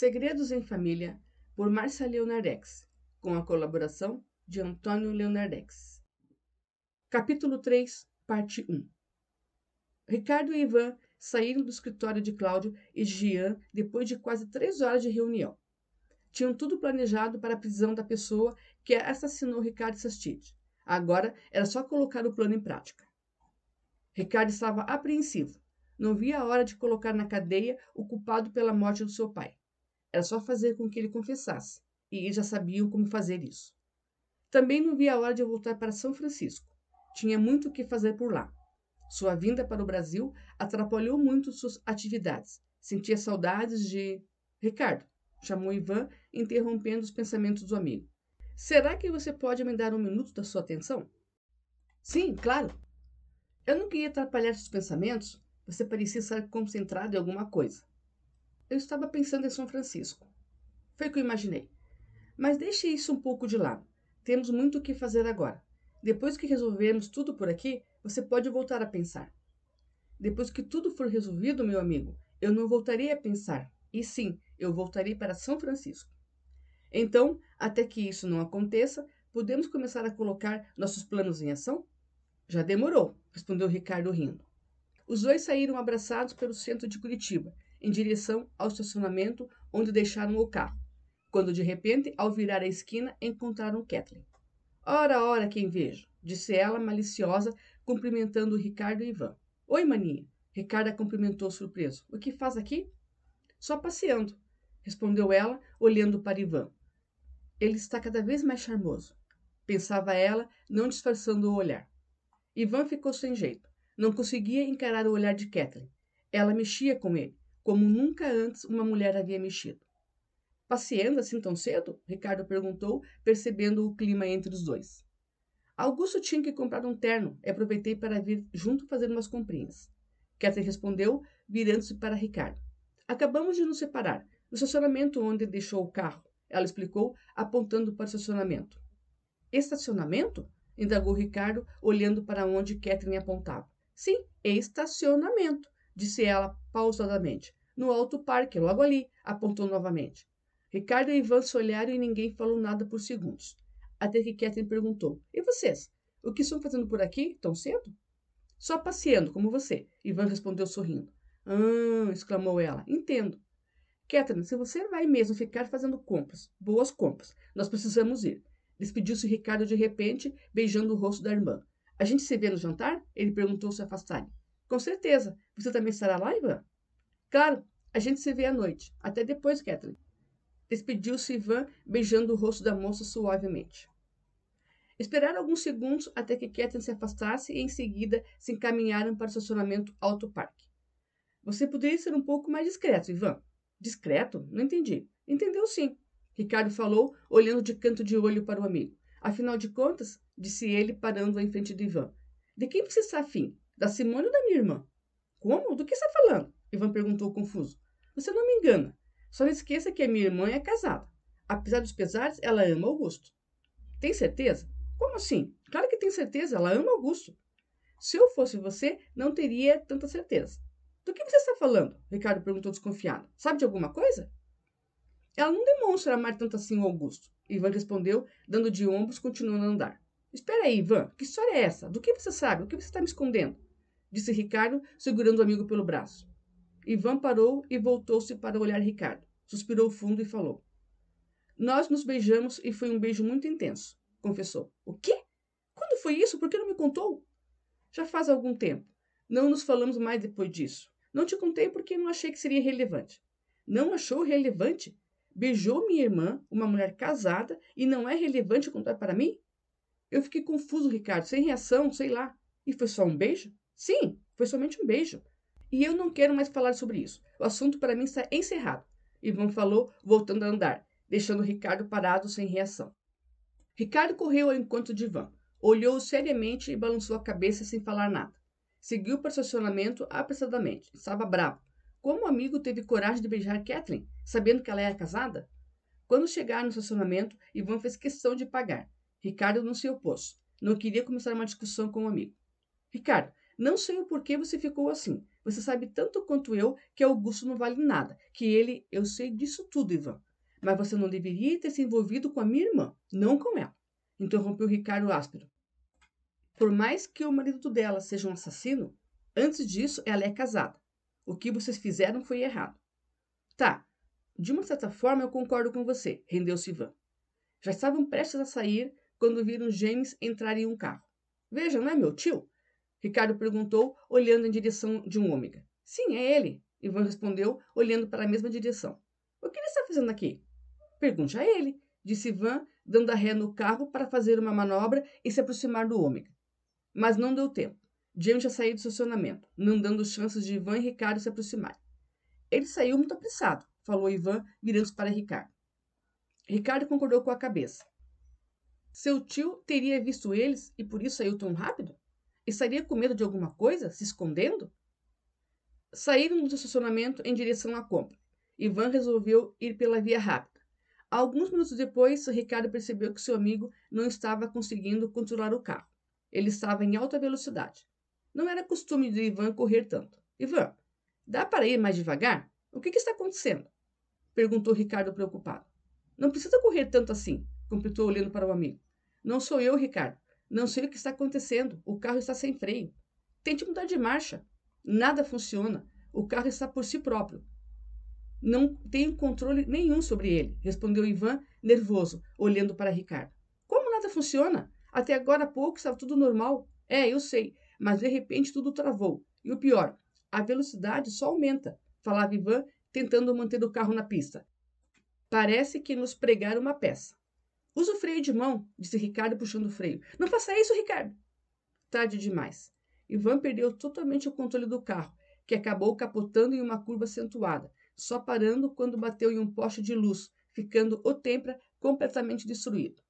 Segredos em Família, por Márcia Leonardex, com a colaboração de Antônio Leonardex. Capítulo 3, parte 1 Ricardo e Ivan saíram do escritório de Cláudio e Jean depois de quase três horas de reunião. Tinham tudo planejado para a prisão da pessoa que assassinou Ricardo Sastide. Agora era só colocar o plano em prática. Ricardo estava apreensivo. Não via a hora de colocar na cadeia o culpado pela morte do seu pai. Era só fazer com que ele confessasse, e eles já sabiam como fazer isso. Também não via a hora de voltar para São Francisco. Tinha muito o que fazer por lá. Sua vinda para o Brasil atrapalhou muito suas atividades. Sentia saudades de. Ricardo, chamou Ivan, interrompendo os pensamentos do amigo. Será que você pode me dar um minuto da sua atenção? Sim, claro. Eu não queria atrapalhar seus pensamentos. Você parecia estar concentrado em alguma coisa. Eu estava pensando em São Francisco. Foi o que eu imaginei. Mas deixe isso um pouco de lado. Temos muito o que fazer agora. Depois que resolvermos tudo por aqui, você pode voltar a pensar. Depois que tudo for resolvido, meu amigo, eu não voltarei a pensar. E sim, eu voltarei para São Francisco. Então, até que isso não aconteça, podemos começar a colocar nossos planos em ação? Já demorou, respondeu Ricardo rindo. Os dois saíram abraçados pelo centro de Curitiba em direção ao estacionamento onde deixaram o carro, quando de repente, ao virar a esquina, encontraram Kathleen. Ora, ora, quem vejo, disse ela, maliciosa, cumprimentando Ricardo e Ivan. Oi, maninha. Ricardo a cumprimentou surpreso. O que faz aqui? Só passeando, respondeu ela, olhando para Ivan. Ele está cada vez mais charmoso, pensava ela, não disfarçando o olhar. Ivan ficou sem jeito. Não conseguia encarar o olhar de Kathleen. Ela mexia com ele, como nunca antes uma mulher havia mexido. Passeando assim tão cedo? Ricardo perguntou, percebendo o clima entre os dois. Augusto tinha que comprar um terno e aproveitei para vir junto fazer umas comprinhas. Catherine respondeu, virando-se para Ricardo. Acabamos de nos separar, no estacionamento onde deixou o carro, ela explicou, apontando para o estacionamento. Estacionamento? indagou Ricardo, olhando para onde Catherine apontava. Sim, estacionamento disse ela pausadamente. No alto parque, logo ali, apontou novamente. Ricardo e Ivan se olharam e ninguém falou nada por segundos. Até que Catherine perguntou: E vocês? O que estão fazendo por aqui tão cedo? Só passeando, como você, Ivan respondeu sorrindo. Ah, exclamou ela. Entendo. Catherine, se você vai mesmo ficar fazendo compras, boas compras, nós precisamos ir. Despediu-se Ricardo de repente, beijando o rosto da irmã. A gente se vê no jantar? Ele perguntou se afastarem. Com certeza. Você também estará lá, Ivan? Claro, a gente se vê à noite. Até depois, Kathleen. Despediu-se Ivan, beijando o rosto da moça suavemente. Esperaram alguns segundos até que Kathleen se afastasse e em seguida se encaminharam para o estacionamento Alto Parque. Você poderia ser um pouco mais discreto, Ivan. Discreto? Não entendi. Entendeu sim. Ricardo falou, olhando de canto de olho para o amigo. Afinal de contas, disse ele, parando em frente de Ivan. De quem você está afim? Da Simone ou da minha irmã? Como? Do que está falando? Ivan perguntou confuso. Você não me engana. Só não esqueça que a minha irmã é casada. Apesar dos pesares, ela ama Augusto. Tem certeza? Como assim? Claro que tem certeza, ela ama Augusto. Se eu fosse você, não teria tanta certeza. Do que você está falando? Ricardo perguntou desconfiado. Sabe de alguma coisa? Ela não demonstra amar tanto assim o Augusto. Ivan respondeu, dando de ombros, continuando a andar. Espera aí, Ivan. Que história é essa? Do que você sabe? O que você está me escondendo? Disse Ricardo, segurando o amigo pelo braço. Ivan parou e voltou-se para olhar Ricardo. Suspirou fundo e falou. Nós nos beijamos e foi um beijo muito intenso, confessou. O quê? Quando foi isso? Por que não me contou? Já faz algum tempo. Não nos falamos mais depois disso. Não te contei porque não achei que seria relevante. Não achou relevante? Beijou minha irmã, uma mulher casada, e não é relevante contar para mim? Eu fiquei confuso, Ricardo, sem reação, sei lá. E foi só um beijo? Sim, foi somente um beijo. E eu não quero mais falar sobre isso. O assunto para mim está encerrado. Ivan falou, voltando a andar, deixando Ricardo parado sem reação. Ricardo correu ao encontro de Ivan, olhou-o seriamente e balançou a cabeça sem falar nada. Seguiu para o estacionamento apressadamente. Estava bravo. Como o amigo teve coragem de beijar Kathleen, sabendo que ela era casada? Quando chegaram no estacionamento, Ivan fez questão de pagar. Ricardo não se opôs. Não queria começar uma discussão com o amigo. Ricardo, não sei o porquê você ficou assim, Você sabe tanto quanto eu que Augusto não vale nada, que ele... Eu sei disso tudo, Ivan. Mas você não deveria ter se envolvido com a minha irmã, não com ela. Interrompeu Ricardo áspero. Por mais que o marido dela seja um assassino, antes disso ela é casada. O que vocês fizeram foi errado. Tá, de uma certa forma eu concordo com você, rendeu-se Ivan. Já estavam prestes a sair quando viram James entrar em um carro. Veja, não é meu tio? Ricardo perguntou, olhando em direção de um ômega. Sim, é ele, Ivan respondeu, olhando para a mesma direção. O que ele está fazendo aqui? Pergunte a ele, disse Ivan, dando a ré no carro para fazer uma manobra e se aproximar do ômega. Mas não deu tempo. James já saiu do estacionamento, não dando chances de Ivan e Ricardo se aproximarem. Ele saiu muito apressado, falou Ivan, virando-se para Ricardo. Ricardo concordou com a cabeça. Seu tio teria visto eles e por isso saiu tão rápido? Estaria com medo de alguma coisa, se escondendo? Saíram do estacionamento em direção à compra. Ivan resolveu ir pela via rápida. Alguns minutos depois, Ricardo percebeu que seu amigo não estava conseguindo controlar o carro. Ele estava em alta velocidade. Não era costume de Ivan correr tanto. Ivan, dá para ir mais devagar? O que, que está acontecendo? Perguntou Ricardo preocupado. Não precisa correr tanto assim, completou olhando para o amigo. Não sou eu, Ricardo. Não sei o que está acontecendo. O carro está sem freio. Tente mudar de marcha. Nada funciona. O carro está por si próprio. Não tenho controle nenhum sobre ele, respondeu Ivan, nervoso, olhando para Ricardo. Como nada funciona? Até agora há pouco estava tudo normal. É, eu sei, mas de repente tudo travou. E o pior, a velocidade só aumenta, falava Ivan, tentando manter o carro na pista. Parece que nos pregaram uma peça. Usa o freio de mão, disse Ricardo puxando o freio. Não faça isso, Ricardo. Tarde demais. Ivan perdeu totalmente o controle do carro, que acabou capotando em uma curva acentuada, só parando quando bateu em um poste de luz, ficando o Tempra completamente destruído.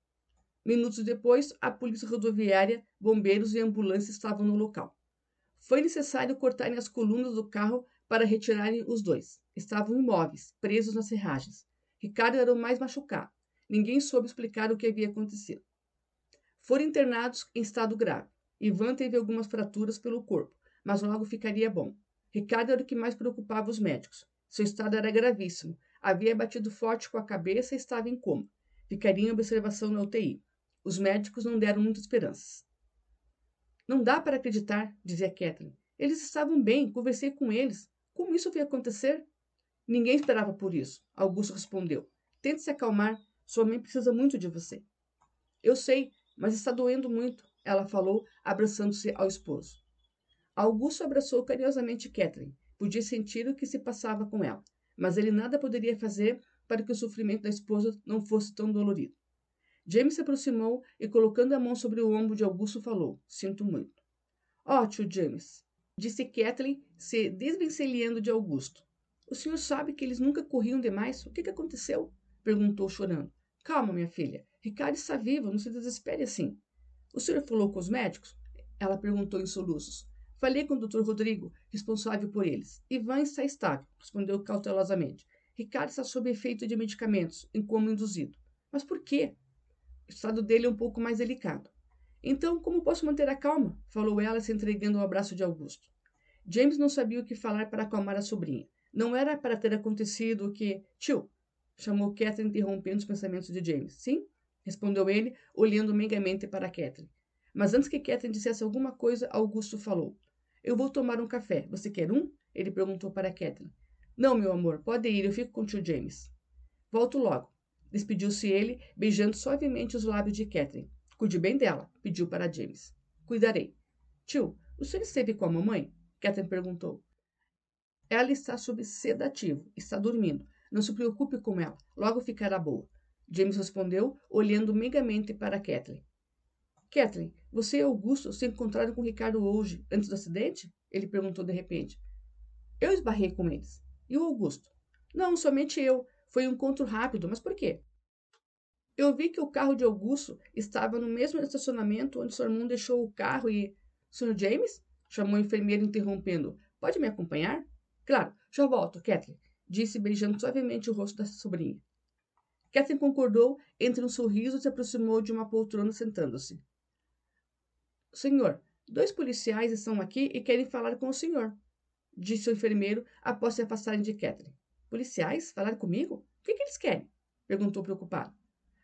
Minutos depois, a polícia rodoviária, bombeiros e ambulância estavam no local. Foi necessário cortarem as colunas do carro para retirarem os dois. Estavam imóveis, presos nas serragens. Ricardo era o mais machucado. Ninguém soube explicar o que havia acontecido. Foram internados em estado grave. Ivan teve algumas fraturas pelo corpo, mas logo ficaria bom. Ricardo era o que mais preocupava os médicos. Seu estado era gravíssimo. Havia batido forte com a cabeça e estava em coma. Ficaria em observação na UTI. Os médicos não deram muitas esperanças. Não dá para acreditar, dizia Kathleen. Eles estavam bem, conversei com eles. Como isso veio acontecer? Ninguém esperava por isso, Augusto respondeu. Tente se acalmar. Sua mãe precisa muito de você. Eu sei, mas está doendo muito, ela falou, abraçando-se ao esposo. Augusto abraçou carinhosamente Kathleen. Podia sentir o que se passava com ela, mas ele nada poderia fazer para que o sofrimento da esposa não fosse tão dolorido. James se aproximou e, colocando a mão sobre o ombro de Augusto, falou: Sinto muito. Ó, oh, tio James, disse Kathleen, se desvencilhando de Augusto. O senhor sabe que eles nunca corriam demais? O que, que aconteceu? perguntou, chorando. Calma, minha filha. Ricardo está vivo, não se desespere assim. O senhor falou com os médicos? Ela perguntou em soluços. Falei com o doutor Rodrigo, responsável por eles. Ivan está estável, respondeu cautelosamente. Ricardo está sob efeito de medicamentos, em induzido. Mas por quê? O estado dele é um pouco mais delicado. Então, como posso manter a calma? falou ela, se entregando ao abraço de Augusto. James não sabia o que falar para acalmar a sobrinha. Não era para ter acontecido o que. Tio! Chamou Catherine, interrompendo os pensamentos de James. Sim? respondeu ele, olhando megamente para Catherine. Mas antes que Catherine dissesse alguma coisa, Augusto falou. Eu vou tomar um café. Você quer um? Ele perguntou para Catherine. Não, meu amor, pode ir, eu fico com o tio James. Volto logo. Despediu-se ele, beijando suavemente os lábios de Catherine. Cuide bem dela, pediu para James. Cuidarei. Tio, o senhor esteve com a mamãe? Catherine perguntou. Ela está sob sedativo, está dormindo. Não se preocupe com ela, logo ficará boa. James respondeu, olhando megamente para Kathleen. Kathleen, você e Augusto se encontraram com Ricardo hoje, antes do acidente? Ele perguntou de repente. Eu esbarrei com eles. E o Augusto? Não, somente eu. Foi um encontro rápido, mas por quê? Eu vi que o carro de Augusto estava no mesmo estacionamento onde seu irmão deixou o carro e. Sr. James? chamou o enfermeiro interrompendo. Pode me acompanhar? Claro, já volto, Kathleen, disse beijando suavemente o rosto da sobrinha. Kathleen concordou entre um sorriso e se aproximou de uma poltrona sentando-se. Senhor, dois policiais estão aqui e querem falar com o senhor. disse o enfermeiro após se afastarem de Catherine. Policiais? Falar comigo? O que, que eles querem? Perguntou preocupado.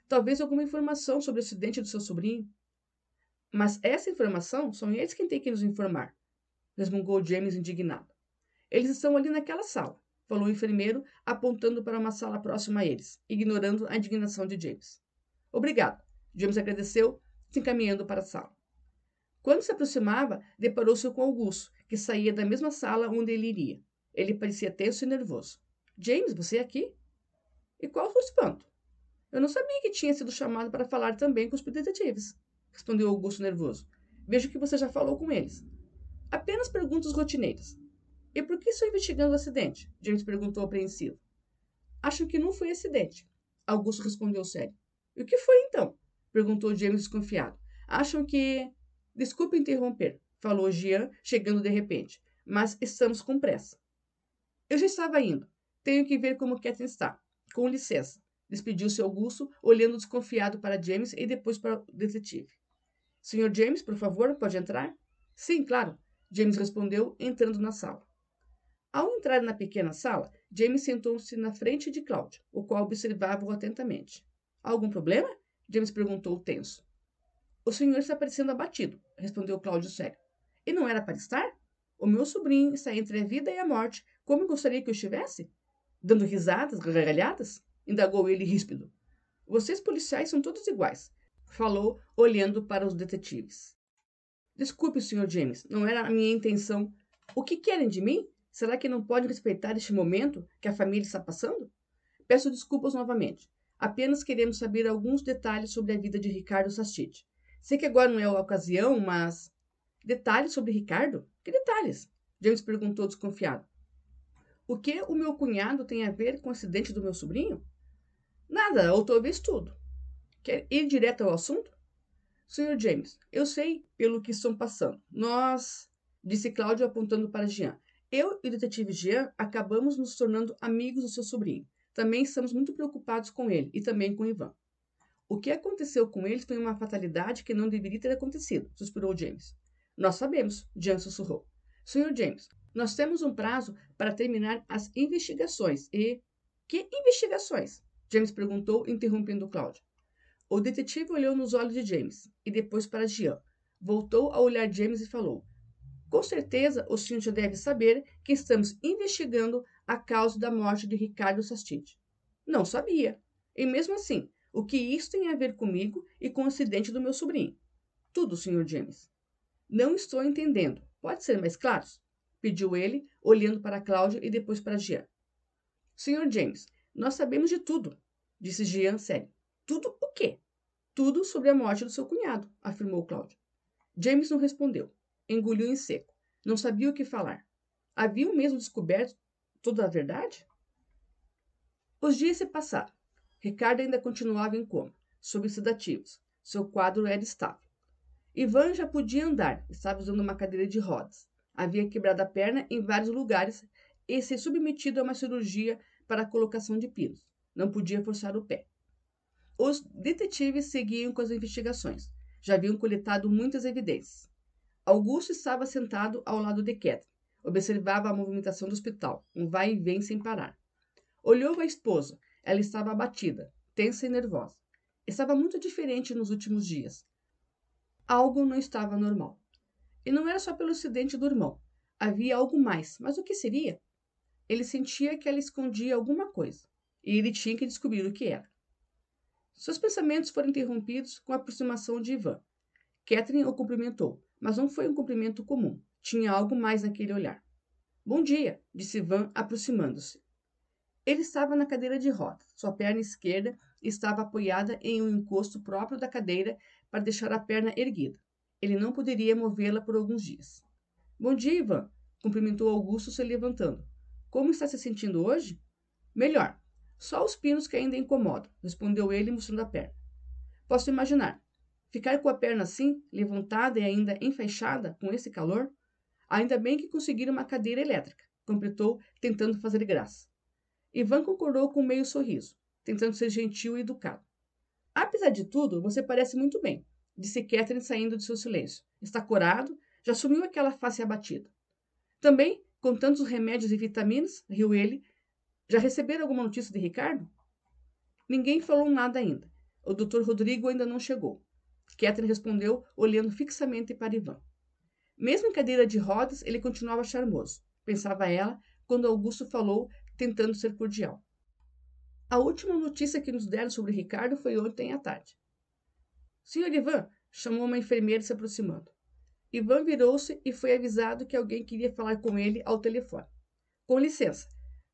Talvez alguma informação sobre o acidente do seu sobrinho. Mas essa informação são eles quem têm que nos informar, resmungou James indignado. Eles estão ali naquela sala, falou o enfermeiro, apontando para uma sala próxima a eles, ignorando a indignação de James. Obrigado. James agradeceu, se encaminhando para a sala. Quando se aproximava, deparou-se com Augusto, que saía da mesma sala onde ele iria. Ele parecia tenso e nervoso. James, você é aqui? E qual foi o espanto? Eu não sabia que tinha sido chamado para falar também com os detetives, respondeu Augusto nervoso. Vejo que você já falou com eles. Apenas perguntas rotineiras. E por que estou investigando o acidente? James perguntou apreensivo. Acho que não foi acidente. Augusto respondeu sério. E o que foi então? Perguntou James desconfiado. Acham que. Desculpe interromper, falou Jean, chegando de repente, mas estamos com pressa. Eu já estava indo. Tenho que ver como Catherine está. Com licença. Despediu-se Augusto, olhando desconfiado para James e depois para o detetive. Senhor James, por favor, pode entrar? Sim, claro. James respondeu, entrando na sala. Ao entrar na pequena sala, James sentou-se na frente de Cláudia, o qual observava-o atentamente. Algum problema? James perguntou, tenso. O senhor está parecendo abatido, respondeu Cláudio sério. E não era para estar? O meu sobrinho está entre a vida e a morte. Como gostaria que eu estivesse? Dando risadas, gargalhadas? Indagou ele ríspido. Vocês policiais são todos iguais, falou, olhando para os detetives. Desculpe, Sr. James, não era a minha intenção. O que querem de mim? Será que não podem respeitar este momento que a família está passando? Peço desculpas novamente. Apenas queremos saber alguns detalhes sobre a vida de Ricardo Sastite. Sei que agora não é a ocasião, mas. Detalhes sobre Ricardo? Que detalhes? James perguntou desconfiado. O que o meu cunhado tem a ver com o acidente do meu sobrinho? Nada, ou talvez tudo. Quer ir direto ao assunto? Sr. James, eu sei pelo que estão passando. Nós, disse Cláudio apontando para Jean. Eu e o detetive Jean acabamos nos tornando amigos do seu sobrinho. Também estamos muito preocupados com ele e também com Ivan. O que aconteceu com eles foi uma fatalidade que não deveria ter acontecido, suspirou James. Nós sabemos, Jean sussurrou. Sr. James, nós temos um prazo para terminar as investigações e. Que investigações? James perguntou, interrompendo Cláudio. O detetive olhou nos olhos de James e depois para Jean. Voltou a olhar James e falou: Com certeza o senhor já deve saber que estamos investigando a causa da morte de Ricardo Sastite. Não sabia. E mesmo assim, o que isso tem a ver comigo e com o acidente do meu sobrinho? Tudo, Sr. James. Não estou entendendo. Pode ser mais claro? Pediu ele, olhando para Cláudio e depois para Jean. Sr. James, nós sabemos de tudo, disse Jean sério. Tudo o quê? Tudo sobre a morte do seu cunhado, afirmou Cláudio. James não respondeu. Engoliu em seco. Não sabia o que falar. Haviam mesmo descoberto toda a verdade? Os dias se passaram. Ricardo ainda continuava em coma, sob sedativos. Seu quadro era estável. Ivan já podia andar, estava usando uma cadeira de rodas. Havia quebrado a perna em vários lugares e se submetido a uma cirurgia para a colocação de pinos. Não podia forçar o pé. Os detetives seguiam com as investigações. Já haviam coletado muitas evidências. Augusto estava sentado ao lado de Catherine, Observava a movimentação do hospital, um vai e vem sem parar. Olhou a esposa. Ela estava abatida, tensa e nervosa. Estava muito diferente nos últimos dias. Algo não estava normal. E não era só pelo acidente do irmão. Havia algo mais. Mas o que seria? Ele sentia que ela escondia alguma coisa. E ele tinha que descobrir o que era. Seus pensamentos foram interrompidos com a aproximação de Ivan. Catherine o cumprimentou, mas não foi um cumprimento comum. Tinha algo mais naquele olhar. Bom dia, disse Van, aproximando-se. Ele estava na cadeira de rodas. Sua perna esquerda estava apoiada em um encosto próprio da cadeira para deixar a perna erguida. Ele não poderia movê-la por alguns dias. Bom dia, Ivan, cumprimentou Augusto se levantando. Como está se sentindo hoje? Melhor. Só os pinos que ainda incomodam, respondeu ele, mostrando a perna. Posso imaginar. Ficar com a perna assim, levantada e ainda enfaixada com esse calor? Ainda bem que conseguiram uma cadeira elétrica, completou, tentando fazer graça. Ivan concordou com um meio sorriso, tentando ser gentil e educado. Apesar de tudo, você parece muito bem, disse Catherine saindo de seu silêncio. Está corado, já sumiu aquela face abatida. Também com tantos remédios e vitaminas? riu ele. Já receberam alguma notícia de Ricardo? Ninguém falou nada ainda. O doutor Rodrigo ainda não chegou. Catherine respondeu, olhando fixamente para Ivan. Mesmo em cadeira de rodas, ele continuava charmoso, pensava ela, quando Augusto falou, tentando ser cordial. A última notícia que nos deram sobre Ricardo foi ontem à tarde. Senhor Ivan, chamou uma enfermeira se aproximando. Ivan virou-se e foi avisado que alguém queria falar com ele ao telefone. Com licença,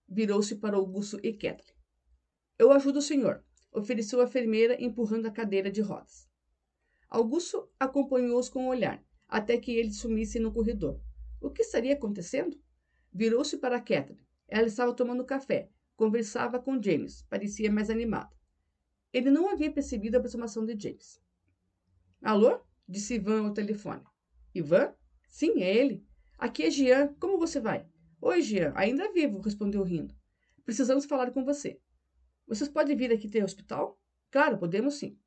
virou-se para Augusto e Kathleen. Eu ajudo o senhor, ofereceu a enfermeira empurrando a cadeira de rodas. Augusto acompanhou-os com o um olhar, até que ele sumisse no corredor. O que estaria acontecendo? Virou-se para Catherine. Ela estava tomando café. Conversava com James. Parecia mais animada. Ele não havia percebido a aproximação de James. Alô? Disse Ivan ao telefone. Ivan? Sim, é ele. Aqui é Jean. Como você vai? Oi, Jean. Ainda vivo, respondeu rindo. Precisamos falar com você. Vocês podem vir aqui ter hospital? Claro, podemos sim.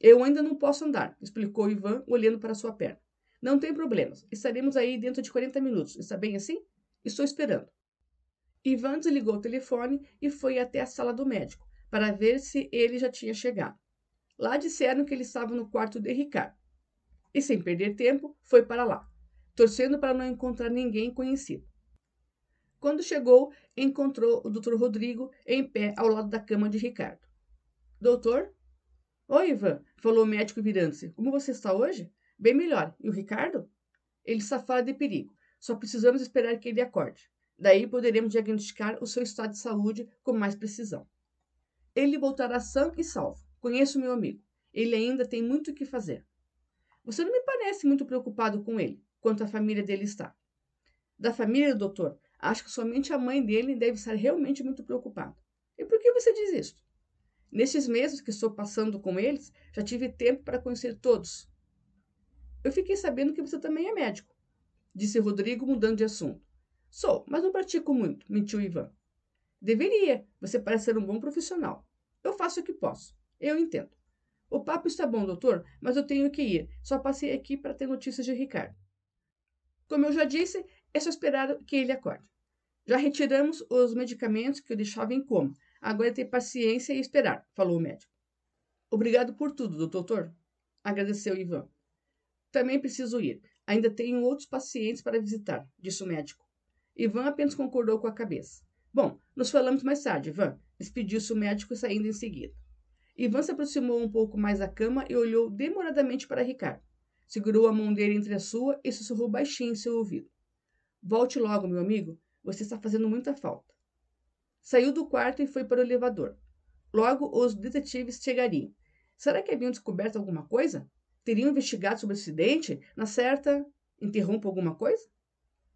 Eu ainda não posso andar, explicou Ivan, olhando para sua perna. Não tem problemas. Estaremos aí dentro de 40 minutos. Está bem assim? Estou esperando. Ivan desligou o telefone e foi até a sala do médico para ver se ele já tinha chegado. Lá disseram que ele estava no quarto de Ricardo. E sem perder tempo, foi para lá, torcendo para não encontrar ninguém conhecido. Quando chegou, encontrou o Dr. Rodrigo em pé ao lado da cama de Ricardo. Doutor? Oi, Ivan, falou o médico virando-se. Como você está hoje? Bem melhor. E o Ricardo? Ele está fora de perigo. Só precisamos esperar que ele acorde. Daí poderemos diagnosticar o seu estado de saúde com mais precisão. Ele voltará são e salvo. Conheço meu amigo. Ele ainda tem muito o que fazer. Você não me parece muito preocupado com ele, quanto a família dele está. Da família, doutor, acho que somente a mãe dele deve estar realmente muito preocupada. E por que você diz isso? Nesses meses que estou passando com eles, já tive tempo para conhecer todos. Eu fiquei sabendo que você também é médico, disse Rodrigo, mudando de assunto. Sou, mas não pratico muito, mentiu Ivan. Deveria, você parece ser um bom profissional. Eu faço o que posso. Eu entendo. O papo está bom, doutor, mas eu tenho que ir. Só passei aqui para ter notícias de Ricardo. Como eu já disse, é só esperar que ele acorde. Já retiramos os medicamentos que o deixavam em coma. Agora é ter paciência e esperar, falou o médico. Obrigado por tudo, doutor, agradeceu Ivan. Também preciso ir. Ainda tenho outros pacientes para visitar, disse o médico. Ivan apenas concordou com a cabeça. Bom, nos falamos mais tarde, Ivan, despediu-se o médico saindo em seguida. Ivan se aproximou um pouco mais da cama e olhou demoradamente para Ricardo. Segurou a mão dele entre a sua e sussurrou baixinho em seu ouvido. Volte logo, meu amigo. Você está fazendo muita falta. Saiu do quarto e foi para o elevador. Logo, os detetives chegariam. Será que haviam descoberto alguma coisa? Teriam investigado sobre o acidente? Na certa, interrompo alguma coisa?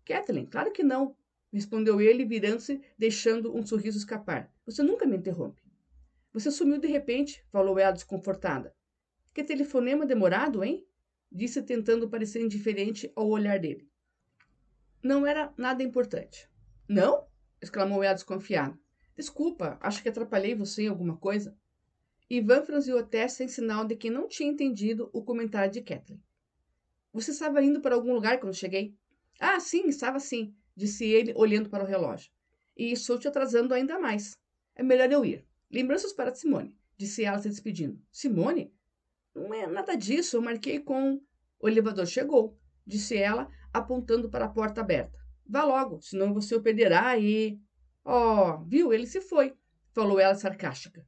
Kathleen, claro que não, respondeu ele, virando-se, deixando um sorriso escapar. Você nunca me interrompe. Você sumiu de repente, falou ela desconfortada. Que telefonema demorado, hein? Disse tentando parecer indiferente ao olhar dele. Não era nada importante. Não? Exclamou ela desconfiada. Desculpa, acho que atrapalhei você em alguma coisa. Ivan franziu a testa em sinal de que não tinha entendido o comentário de Kathleen. Você estava indo para algum lugar quando cheguei? Ah, sim, estava sim, disse ele, olhando para o relógio. E estou te atrasando ainda mais. É melhor eu ir. Lembranças para Simone, disse ela se despedindo. Simone? Não é nada disso, eu marquei com. O elevador chegou, disse ela, apontando para a porta aberta. Vá logo, senão você o perderá e. Oh, viu? Ele se foi, falou ela sarcástica.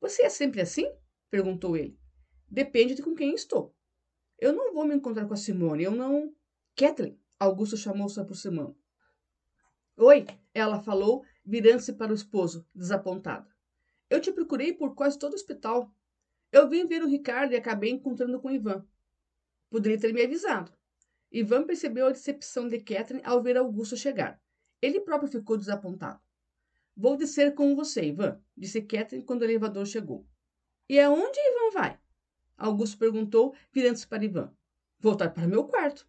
Você é sempre assim? perguntou ele. Depende de com quem estou. Eu não vou me encontrar com a Simone, eu não. Kathleen, Augusto chamou se aproximando. Oi, ela falou, virando-se para o esposo, desapontada. Eu te procurei por quase todo o hospital. Eu vim ver o Ricardo e acabei encontrando com Ivan. Poderia ter me avisado. Ivan percebeu a decepção de Catherine ao ver Augusto chegar. Ele próprio ficou desapontado. Vou descer com você, Ivan, disse Catherine quando o elevador chegou. E aonde Ivan vai? Augusto perguntou, virando-se para Ivan. Voltar para meu quarto.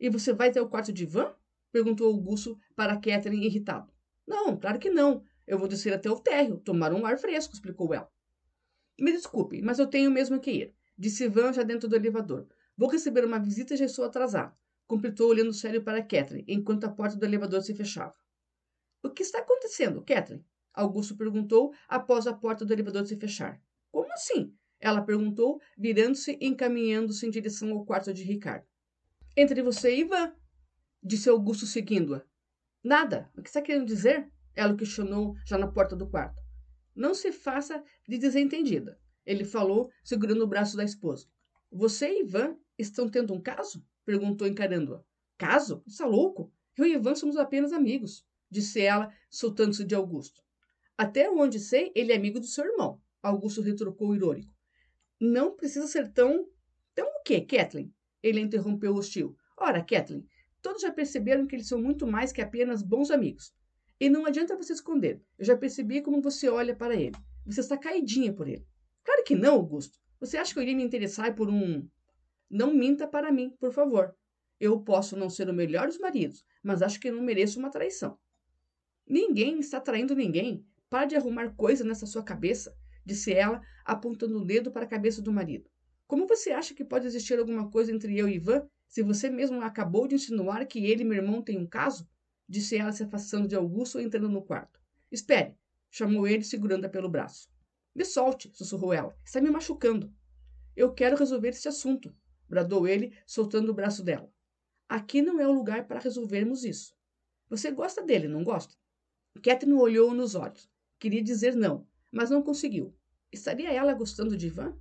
E você vai até o quarto de Ivan? perguntou Augusto para Catherine irritado. Não, claro que não. Eu vou descer até o térreo, tomar um ar fresco, explicou ela. Me desculpe, mas eu tenho mesmo que ir, disse Ivan já dentro do elevador. Vou receber uma visita e já estou atrasado. completou olhando sério para Kathleen, enquanto a porta do elevador se fechava. O que está acontecendo, Kathleen? Augusto perguntou após a porta do elevador se fechar. Como assim? Ela perguntou, virando-se e encaminhando-se em direção ao quarto de Ricardo. Entre você e Ivan, disse Augusto seguindo-a. Nada. O que está querendo dizer? Ela questionou já na porta do quarto. Não se faça de desentendida. Ele falou, segurando o braço da esposa. Você e Ivan estão tendo um caso? Perguntou encarando-a. Caso? Está louco? Eu e Ivan somos apenas amigos, disse ela, soltando-se de Augusto. Até onde sei, ele é amigo do seu irmão. Augusto retrucou irônico. Não precisa ser tão. Tão o quê, Kathleen? Ele interrompeu hostil. Ora, Kathleen, todos já perceberam que eles são muito mais que apenas bons amigos. E não adianta você esconder. Eu já percebi como você olha para ele. Você está caidinha por ele. Claro que não, Augusto. Você acha que eu iria me interessar por um. Não minta para mim, por favor. Eu posso não ser o melhor dos maridos, mas acho que não mereço uma traição. Ninguém está traindo ninguém. Pare de arrumar coisa nessa sua cabeça, disse ela, apontando o dedo para a cabeça do marido. Como você acha que pode existir alguma coisa entre eu e Ivan, se você mesmo acabou de insinuar que ele e meu irmão têm um caso? Disse ela, se afastando de Augusto e entrando no quarto. Espere, chamou ele, segurando-a pelo braço. Me solte, sussurrou ela. Está me machucando. Eu quero resolver esse assunto, bradou ele, soltando o braço dela. Aqui não é o lugar para resolvermos isso. Você gosta dele, não gosta? Catherine olhou nos olhos. Queria dizer não, mas não conseguiu. Estaria ela gostando de Ivan?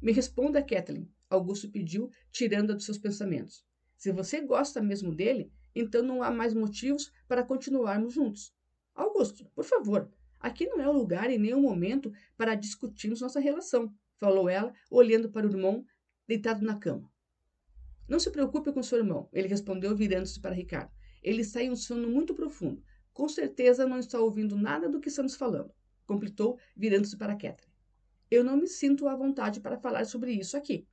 Me responda, Kathleen, Augusto pediu, tirando-a dos seus pensamentos. Se você gosta mesmo dele, então não há mais motivos para continuarmos juntos. Augusto, por favor, aqui não é o lugar e nem o momento para discutirmos nossa relação, falou ela, olhando para o irmão deitado na cama. Não se preocupe com seu irmão, ele respondeu, virando-se para Ricardo. Ele está em um sono muito profundo. Com certeza não está ouvindo nada do que estamos falando completou, virando-se para Catherine. Eu não me sinto à vontade para falar sobre isso aqui.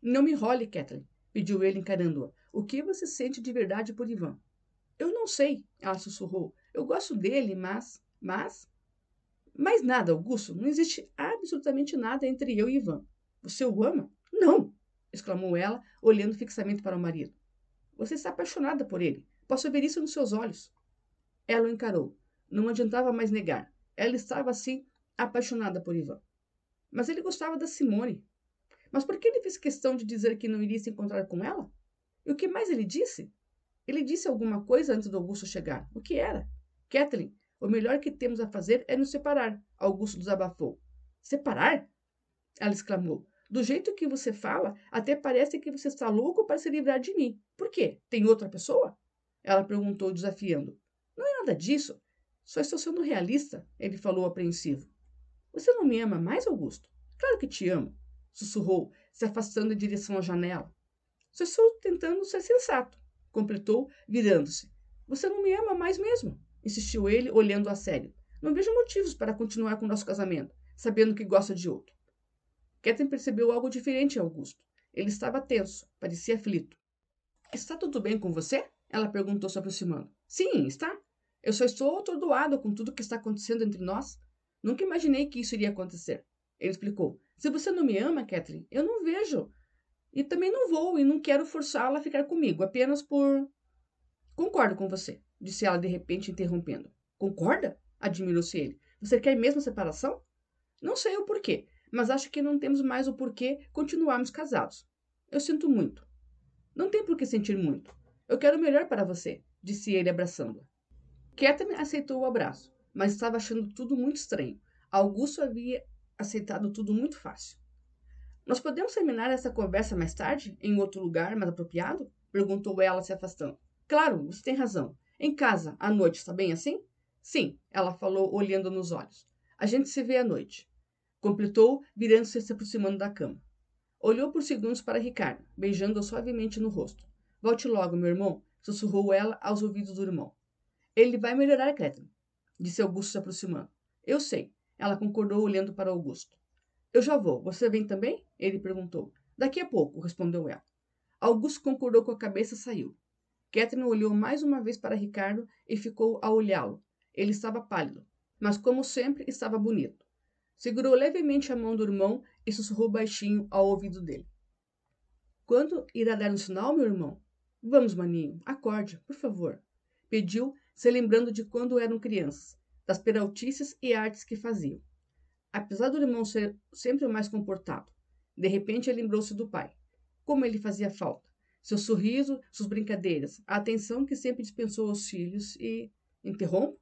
Não me role, Catherine, pediu ele encarando-a. O que você sente de verdade por Ivan? Eu não sei, ela sussurrou. Eu gosto dele, mas. Mas. Mas nada, Augusto. Não existe absolutamente nada entre eu e Ivan. Você o ama? Não! exclamou ela, olhando fixamente para o marido. Você está apaixonada por ele. Posso ver isso nos seus olhos. Ela o encarou. Não adiantava mais negar. Ela estava, assim, apaixonada por Ivan. Mas ele gostava da Simone. Mas por que ele fez questão de dizer que não iria se encontrar com ela? E o que mais ele disse? Ele disse alguma coisa antes do Augusto chegar. O que era? Kathleen, o melhor que temos a fazer é nos separar. Augusto desabafou. Separar? Ela exclamou. Do jeito que você fala, até parece que você está louco para se livrar de mim. Por quê? Tem outra pessoa? Ela perguntou, desafiando. Não é nada disso. Só estou sendo realista, ele falou apreensivo. Você não me ama mais, Augusto? Claro que te amo, sussurrou, se afastando em direção à janela. Só estou tentando ser sensato, completou, virando-se. Você não me ama mais mesmo, insistiu ele, olhando a sério. Não vejo motivos para continuar com nosso casamento, sabendo que gosta de outro. Catherine percebeu algo diferente em Augusto. Ele estava tenso, parecia aflito. Está tudo bem com você? Ela perguntou, se aproximando. Sim, está. Eu só estou atordoado com tudo que está acontecendo entre nós. Nunca imaginei que isso iria acontecer. Ele explicou. Se você não me ama, Catherine, eu não vejo. E também não vou e não quero forçá-la a ficar comigo, apenas por. Concordo com você, disse ela de repente, interrompendo. Concorda? admirou-se ele. Você quer mesmo a separação? Não sei o porquê, mas acho que não temos mais o porquê continuarmos casados. Eu sinto muito. Não tem por que sentir muito. Eu quero o melhor para você, disse ele, abraçando-a. Catherine aceitou o abraço, mas estava achando tudo muito estranho. Augusto havia aceitado tudo muito fácil. Nós podemos terminar essa conversa mais tarde, em outro lugar mais apropriado? Perguntou ela, se afastando. Claro, você tem razão. Em casa, à noite, está bem assim? Sim, ela falou, olhando nos olhos. A gente se vê à noite. Completou, virando-se e se aproximando da cama. Olhou por segundos para Ricardo, beijando-o suavemente no rosto. Volte logo, meu irmão, sussurrou ela aos ouvidos do irmão. Ele vai melhorar, Catherine, disse Augusto se aproximando. Eu sei. Ela concordou olhando para Augusto. Eu já vou. Você vem também? Ele perguntou. Daqui a pouco, respondeu ela. Augusto concordou com a cabeça e saiu. Catherine olhou mais uma vez para Ricardo e ficou a olhá-lo. Ele estava pálido, mas como sempre estava bonito. Segurou levemente a mão do irmão e sussurrou baixinho ao ouvido dele. Quando irá dar um sinal, meu irmão? Vamos, maninho, acorde, por favor. Pediu, se lembrando de quando eram crianças, das peraltices e artes que faziam. Apesar do irmão ser sempre o mais comportado, de repente ele lembrou-se do pai. Como ele fazia falta. Seu sorriso, suas brincadeiras, a atenção que sempre dispensou aos filhos e. Interrompo?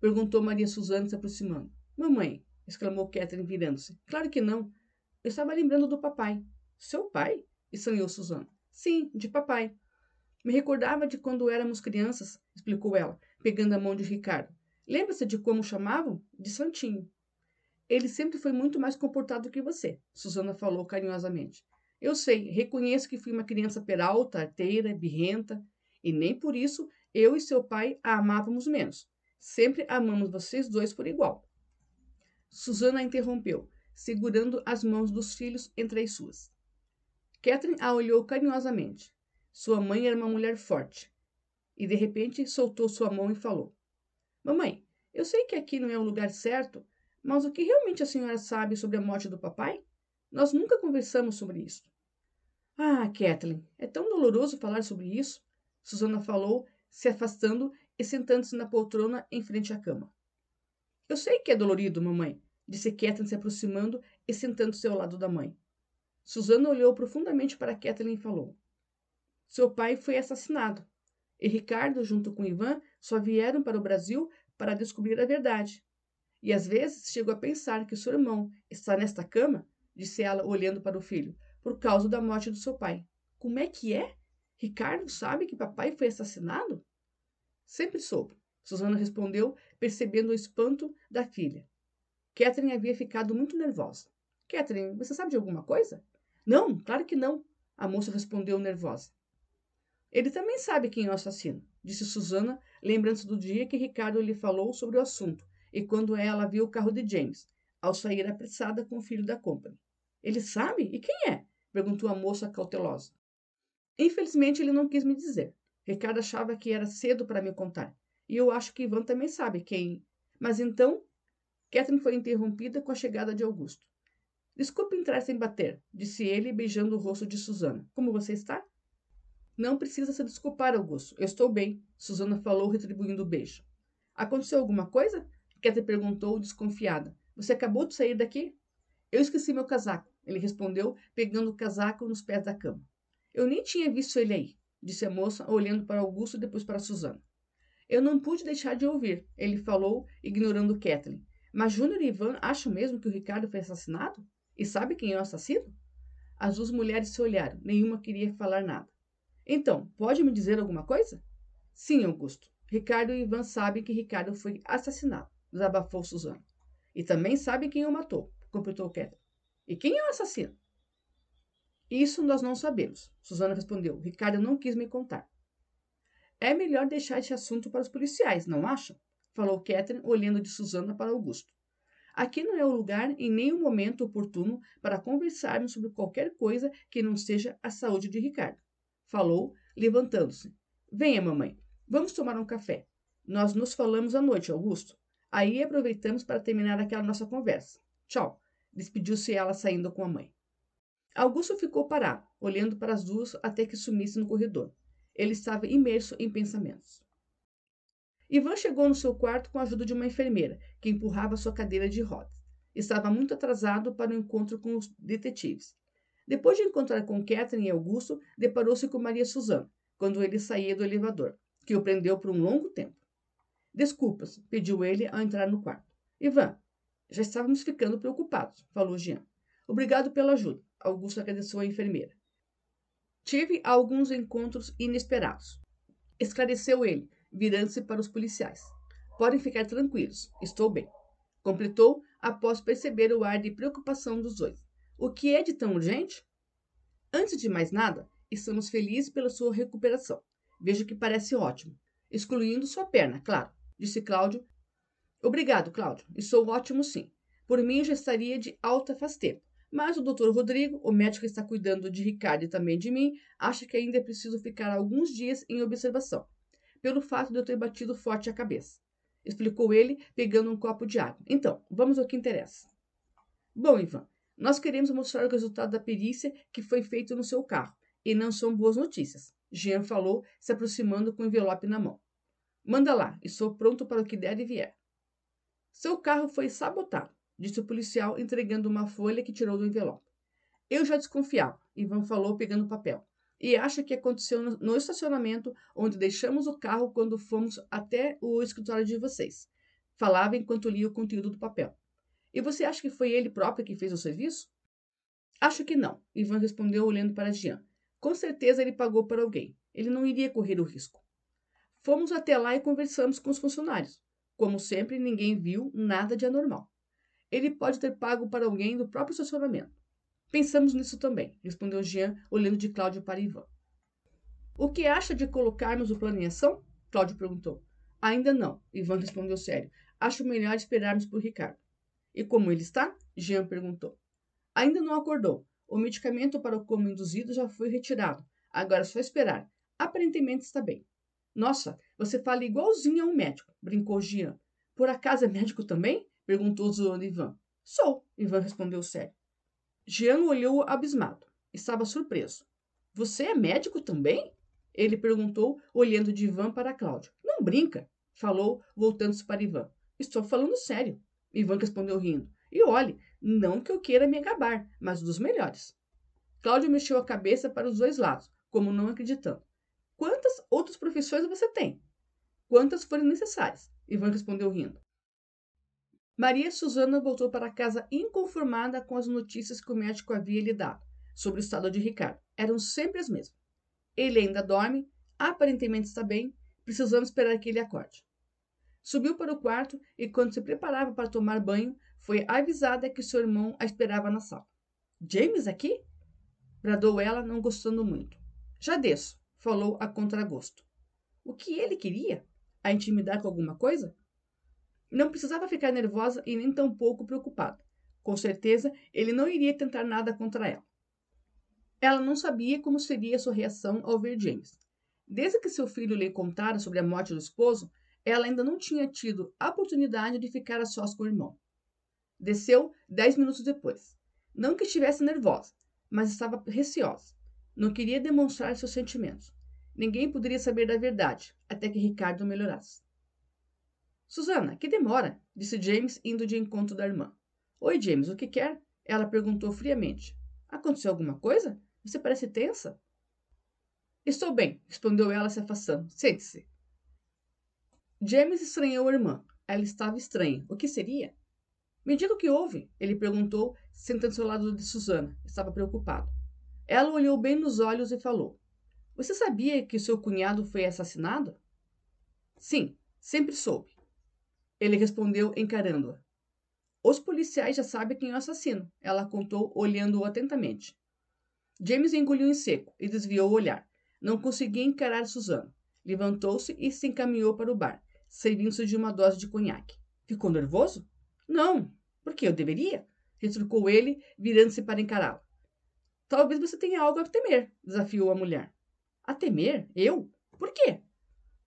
Perguntou Maria Suzana se aproximando. Mamãe, exclamou Catherine virando-se. Claro que não. Eu estava lembrando do papai. Seu pai? estranhou Suzana. Sim, de papai. Me recordava de quando éramos crianças, explicou ela, pegando a mão de Ricardo. Lembra-se de como chamavam? De Santinho. Ele sempre foi muito mais comportado que você, Susana falou carinhosamente. Eu sei, reconheço que fui uma criança peralta, arteira, birrenta, e nem por isso eu e seu pai a amávamos menos. Sempre amamos vocês dois por igual. Susana interrompeu, segurando as mãos dos filhos entre as suas. Catherine a olhou carinhosamente. Sua mãe era uma mulher forte. E de repente soltou sua mão e falou: Mamãe, eu sei que aqui não é o lugar certo, mas o que realmente a senhora sabe sobre a morte do papai? Nós nunca conversamos sobre isso. Ah, Kathleen, é tão doloroso falar sobre isso. Susana falou, se afastando e sentando-se na poltrona em frente à cama. Eu sei que é dolorido, mamãe, disse Kathleen se aproximando e sentando-se ao lado da mãe. Susana olhou profundamente para Kathleen e falou: seu pai foi assassinado. E Ricardo, junto com Ivan, só vieram para o Brasil para descobrir a verdade. E às vezes chego a pensar que seu irmão está nesta cama, disse ela olhando para o filho, por causa da morte do seu pai. Como é que é? Ricardo sabe que papai foi assassinado? Sempre soube, Susana respondeu, percebendo o espanto da filha. Catherine havia ficado muito nervosa. Catherine, você sabe de alguma coisa? Não, claro que não, a moça respondeu nervosa. Ele também sabe quem é o assassino, disse Susana, lembrando-se do dia que Ricardo lhe falou sobre o assunto e quando ela viu o carro de James, ao sair apressada com o filho da Company. Ele sabe? E quem é? perguntou a moça cautelosa. Infelizmente, ele não quis me dizer. Ricardo achava que era cedo para me contar. E eu acho que Ivan também sabe quem. Mas então. Catherine foi interrompida com a chegada de Augusto. Desculpe entrar sem bater, disse ele, beijando o rosto de Susana. Como você está? Não precisa se desculpar, Augusto. Eu estou bem, Susana falou, retribuindo o beijo. Aconteceu alguma coisa? Catherine perguntou, desconfiada. Você acabou de sair daqui? Eu esqueci meu casaco, ele respondeu, pegando o casaco nos pés da cama. Eu nem tinha visto ele aí, disse a moça, olhando para Augusto e depois para Susana. Eu não pude deixar de ouvir, ele falou, ignorando Kathleen. Mas Júnior e Ivan acham mesmo que o Ricardo foi assassinado? E sabe quem é o assassino? As duas mulheres se olharam, nenhuma queria falar nada. Então, pode me dizer alguma coisa? Sim, Augusto. Ricardo e Ivan sabem que Ricardo foi assassinado, desabafou Suzana. E também sabem quem o matou, completou Catherine. E quem é o assassino? Isso nós não sabemos, Suzana respondeu. Ricardo não quis me contar. É melhor deixar esse assunto para os policiais, não acha? Falou Catherine, olhando de Suzana para Augusto. Aqui não é o lugar em nenhum momento oportuno para conversarmos sobre qualquer coisa que não seja a saúde de Ricardo falou, levantando-se. Venha, mamãe, vamos tomar um café. Nós nos falamos à noite, Augusto. Aí aproveitamos para terminar aquela nossa conversa. Tchau, despediu-se ela saindo com a mãe. Augusto ficou parado, olhando para as duas até que sumisse no corredor. Ele estava imerso em pensamentos. Ivan chegou no seu quarto com a ajuda de uma enfermeira, que empurrava sua cadeira de rodas. Estava muito atrasado para o encontro com os detetives. Depois de encontrar com Catherine e Augusto, deparou-se com Maria Suzana, quando ele saía do elevador, que o prendeu por um longo tempo. Desculpas, pediu ele ao entrar no quarto. Ivan, já estávamos ficando preocupados, falou Jean. Obrigado pela ajuda, Augusto agradeceu à enfermeira. Tive alguns encontros inesperados. Esclareceu ele, virando-se para os policiais. Podem ficar tranquilos, estou bem. Completou após perceber o ar de preocupação dos dois. O que é de tão urgente? Antes de mais nada, estamos felizes pela sua recuperação. Vejo que parece ótimo. Excluindo sua perna, claro, disse Cláudio. Obrigado, Cláudio. Estou ótimo sim. Por mim já estaria de alta faz tempo. Mas o doutor Rodrigo, o médico que está cuidando de Ricardo e também de mim, acha que ainda é preciso ficar alguns dias em observação, pelo fato de eu ter batido forte a cabeça. Explicou ele, pegando um copo de água. Então, vamos ao que interessa. Bom, Ivan, nós queremos mostrar o resultado da perícia que foi feito no seu carro E não são boas notícias. Jean falou, se aproximando com o envelope na mão. Manda lá, estou pronto para o que der e vier. Seu carro foi sabotado, disse o policial, entregando uma folha que tirou do envelope. Eu já desconfiava, Ivan falou, pegando o papel. E acha que aconteceu no estacionamento onde deixamos o carro quando fomos até o escritório de vocês. Falava enquanto lia o conteúdo do papel. E você acha que foi ele próprio que fez o serviço? Acho que não, Ivan respondeu olhando para Jean. Com certeza ele pagou para alguém. Ele não iria correr o risco. Fomos até lá e conversamos com os funcionários. Como sempre, ninguém viu nada de anormal. Ele pode ter pago para alguém do próprio estacionamento. Pensamos nisso também, respondeu Jean, olhando de Cláudio para Ivan. O que acha de colocarmos o plano em ação? Cláudio perguntou. Ainda não, Ivan respondeu sério. Acho melhor esperarmos por Ricardo. E como ele está? Jean perguntou. Ainda não acordou. O medicamento para o coma induzido já foi retirado. Agora é só esperar. Aparentemente está bem. Nossa, você fala igualzinho a um médico, brincou Jean. Por acaso é médico também? Perguntou zoando Ivan. Sou, Ivan respondeu sério. Jean olhou abismado. Estava surpreso. Você é médico também? Ele perguntou, olhando de Ivan para Cláudio. Não brinca, falou, voltando-se para Ivan. Estou falando sério. Ivan respondeu rindo. E olhe, não que eu queira me gabar, mas dos melhores. Cláudio mexeu a cabeça para os dois lados, como não acreditando. Quantas outras profissões você tem? Quantas forem necessárias? Ivan respondeu rindo. Maria Susana voltou para casa inconformada com as notícias que o médico havia lhe dado sobre o estado de Ricardo. Eram sempre as mesmas. Ele ainda dorme, aparentemente está bem, precisamos esperar que ele acorde. Subiu para o quarto e, quando se preparava para tomar banho, foi avisada que seu irmão a esperava na sala. James aqui? bradou ela, não gostando muito. Já desço, falou a contragosto. O que ele queria? A intimidar com alguma coisa? Não precisava ficar nervosa e nem tampouco preocupada. Com certeza, ele não iria tentar nada contra ela. Ela não sabia como seria sua reação ao ver James. Desde que seu filho lhe contara sobre a morte do esposo, ela ainda não tinha tido a oportunidade de ficar a sós com o irmão. Desceu dez minutos depois. Não que estivesse nervosa, mas estava receosa. Não queria demonstrar seus sentimentos. Ninguém poderia saber da verdade até que Ricardo melhorasse. Susana, que demora, disse James, indo de encontro da irmã. Oi, James, o que quer? Ela perguntou friamente. Aconteceu alguma coisa? Você parece tensa. Estou bem, respondeu ela, se afastando. Sente-se. James estranhou a irmã. Ela estava estranha. O que seria? Me diga o que houve, ele perguntou, sentando-se ao lado de Susana. Estava preocupado. Ela olhou bem nos olhos e falou: Você sabia que seu cunhado foi assassinado? Sim, sempre soube. Ele respondeu, encarando-a. Os policiais já sabem quem é o assassino, ela contou, olhando-o atentamente. James engoliu em seco e desviou o olhar. Não conseguia encarar Susana. Levantou-se e se encaminhou para o bar, servindo-se de uma dose de conhaque. Ficou nervoso? Não. Por que eu deveria? retrucou ele, virando-se para encará-la. Talvez você tenha algo a temer, desafiou a mulher. A temer? Eu? Por quê?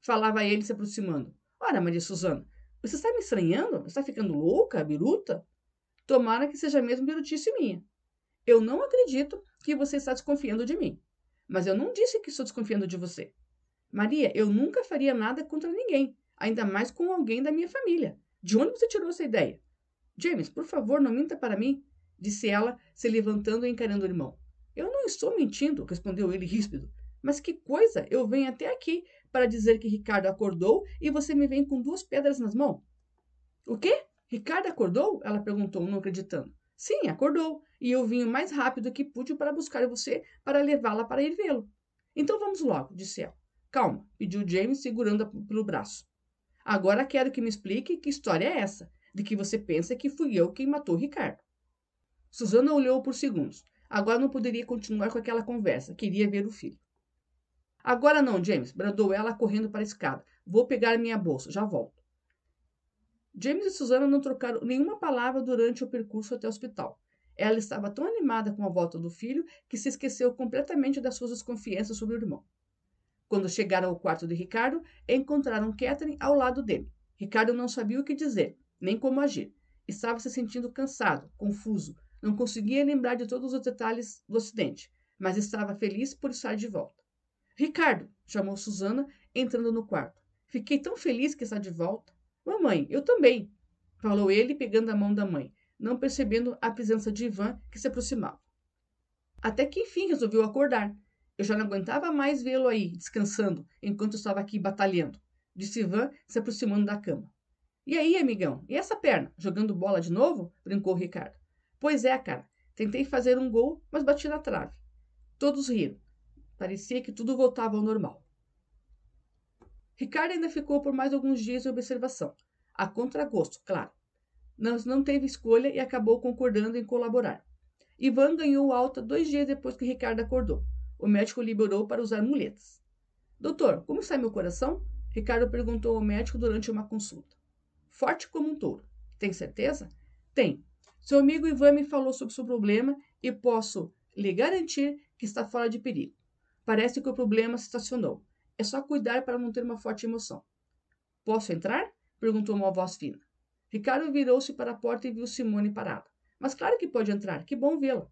Falava ele se aproximando. Ora, Maria Susana, você está me estranhando? Está ficando louca, biruta? Tomara que seja mesmo birutice minha. Eu não acredito que você está desconfiando de mim. Mas eu não disse que estou desconfiando de você. Maria, eu nunca faria nada contra ninguém, ainda mais com alguém da minha família. De onde você tirou essa ideia? James, por favor, não minta para mim, disse ela, se levantando e encarando o irmão. Eu não estou mentindo, respondeu ele ríspido. Mas que coisa! Eu venho até aqui para dizer que Ricardo acordou e você me vem com duas pedras nas mãos. O quê? Ricardo acordou? Ela perguntou, não acreditando. Sim, acordou. E eu vim o mais rápido que pude para buscar você para levá-la para ir vê-lo. Então vamos logo, disse ela. Calma, pediu James, segurando-a pelo braço. Agora quero que me explique que história é essa, de que você pensa que fui eu quem matou Ricardo. Susana olhou por segundos. Agora não poderia continuar com aquela conversa. Queria ver o filho. Agora não, James, bradou ela correndo para a escada. Vou pegar minha bolsa, já volto. James e Susana não trocaram nenhuma palavra durante o percurso até o hospital. Ela estava tão animada com a volta do filho que se esqueceu completamente das suas desconfianças sobre o irmão. Quando chegaram ao quarto de Ricardo, encontraram Catherine ao lado dele. Ricardo não sabia o que dizer, nem como agir. Estava se sentindo cansado, confuso, não conseguia lembrar de todos os detalhes do acidente, mas estava feliz por estar de volta. Ricardo, chamou Susana, entrando no quarto. Fiquei tão feliz que está de volta. Mamãe, eu também, falou ele, pegando a mão da mãe, não percebendo a presença de Ivan que se aproximava. Até que enfim resolveu acordar. Eu já não aguentava mais vê-lo aí, descansando, enquanto estava aqui batalhando, disse Ivan, se aproximando da cama. E aí, amigão, e essa perna? Jogando bola de novo? brincou Ricardo. Pois é, cara. Tentei fazer um gol, mas bati na trave. Todos riram. Parecia que tudo voltava ao normal. Ricardo ainda ficou por mais alguns dias em observação, a contragosto, claro. Mas não teve escolha e acabou concordando em colaborar. Ivan ganhou alta dois dias depois que Ricardo acordou. O médico liberou para usar muletas. Doutor, como está meu coração? Ricardo perguntou ao médico durante uma consulta. Forte como um touro. Tem certeza? Tem. Seu amigo Ivan me falou sobre seu problema e posso lhe garantir que está fora de perigo. Parece que o problema se estacionou. É só cuidar para não ter uma forte emoção. Posso entrar? perguntou uma voz fina. Ricardo virou-se para a porta e viu Simone parada. Mas claro que pode entrar. Que bom vê-la.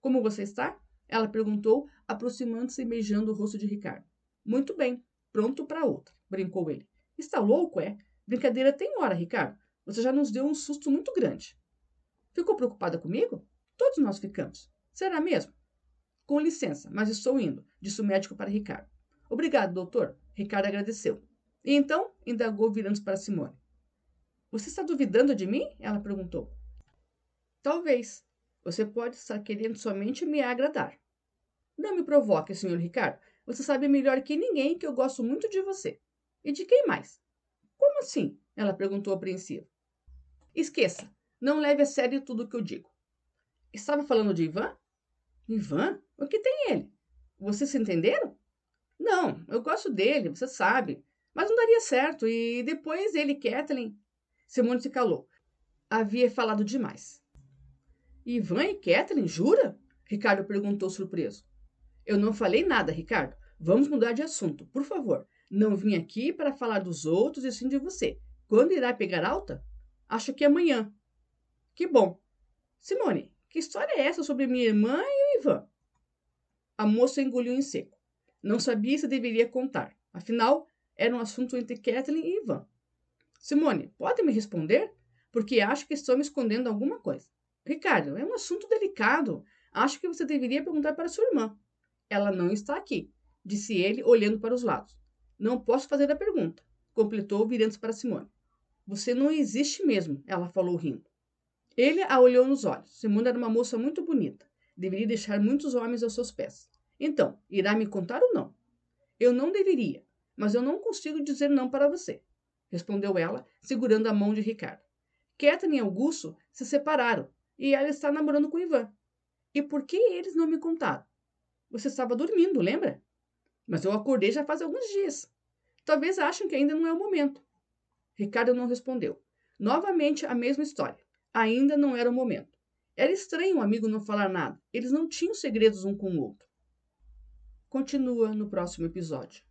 Como você está? Ela perguntou, aproximando-se e beijando o rosto de Ricardo. Muito bem. Pronto para outra, brincou ele. Está louco, é? Brincadeira tem hora, Ricardo. Você já nos deu um susto muito grande. Ficou preocupada comigo? Todos nós ficamos. Será mesmo? Com licença, mas estou indo, disse o médico para Ricardo. Obrigado, doutor. Ricardo agradeceu. E então, indagou virando-se para Simone. Você está duvidando de mim? Ela perguntou. Talvez. Você pode estar querendo somente me agradar. Não me provoque, senhor Ricardo. Você sabe melhor que ninguém que eu gosto muito de você. E de quem mais? Como assim? Ela perguntou apreensiva. Esqueça. Não leve a sério tudo o que eu digo. Estava falando de Ivan? Ivan? O que tem ele? Vocês se entenderam? Não, eu gosto dele, você sabe. Mas não daria certo. E depois ele e Kathleen. Simone se calou. Havia falado demais. Ivan e Kathleen, jura? Ricardo perguntou surpreso. Eu não falei nada, Ricardo. Vamos mudar de assunto, por favor. Não vim aqui para falar dos outros e sim de você. Quando irá pegar alta? Acho que amanhã. Que bom. Simone, que história é essa sobre minha irmã Ivan? A moça engoliu em seco. Não sabia se deveria contar. Afinal, era um assunto entre Kathleen e Ivan. Simone, pode me responder? Porque acho que estou me escondendo alguma coisa. Ricardo, é um assunto delicado. Acho que você deveria perguntar para sua irmã. Ela não está aqui, disse ele, olhando para os lados. Não posso fazer a pergunta, completou, virando-se para Simone. Você não existe mesmo, ela falou rindo. Ele a olhou nos olhos. Simone era uma moça muito bonita. Deveria deixar muitos homens aos seus pés. Então, irá me contar ou não? Eu não deveria, mas eu não consigo dizer não para você, respondeu ela, segurando a mão de Ricardo. Kathleen e Augusto se separaram e ela está namorando com Ivan. E por que eles não me contaram? Você estava dormindo, lembra? Mas eu acordei já faz alguns dias. Talvez achem que ainda não é o momento. Ricardo não respondeu. Novamente a mesma história. Ainda não era o momento. Era estranho o amigo não falar nada. Eles não tinham segredos um com o outro. Continua no próximo episódio.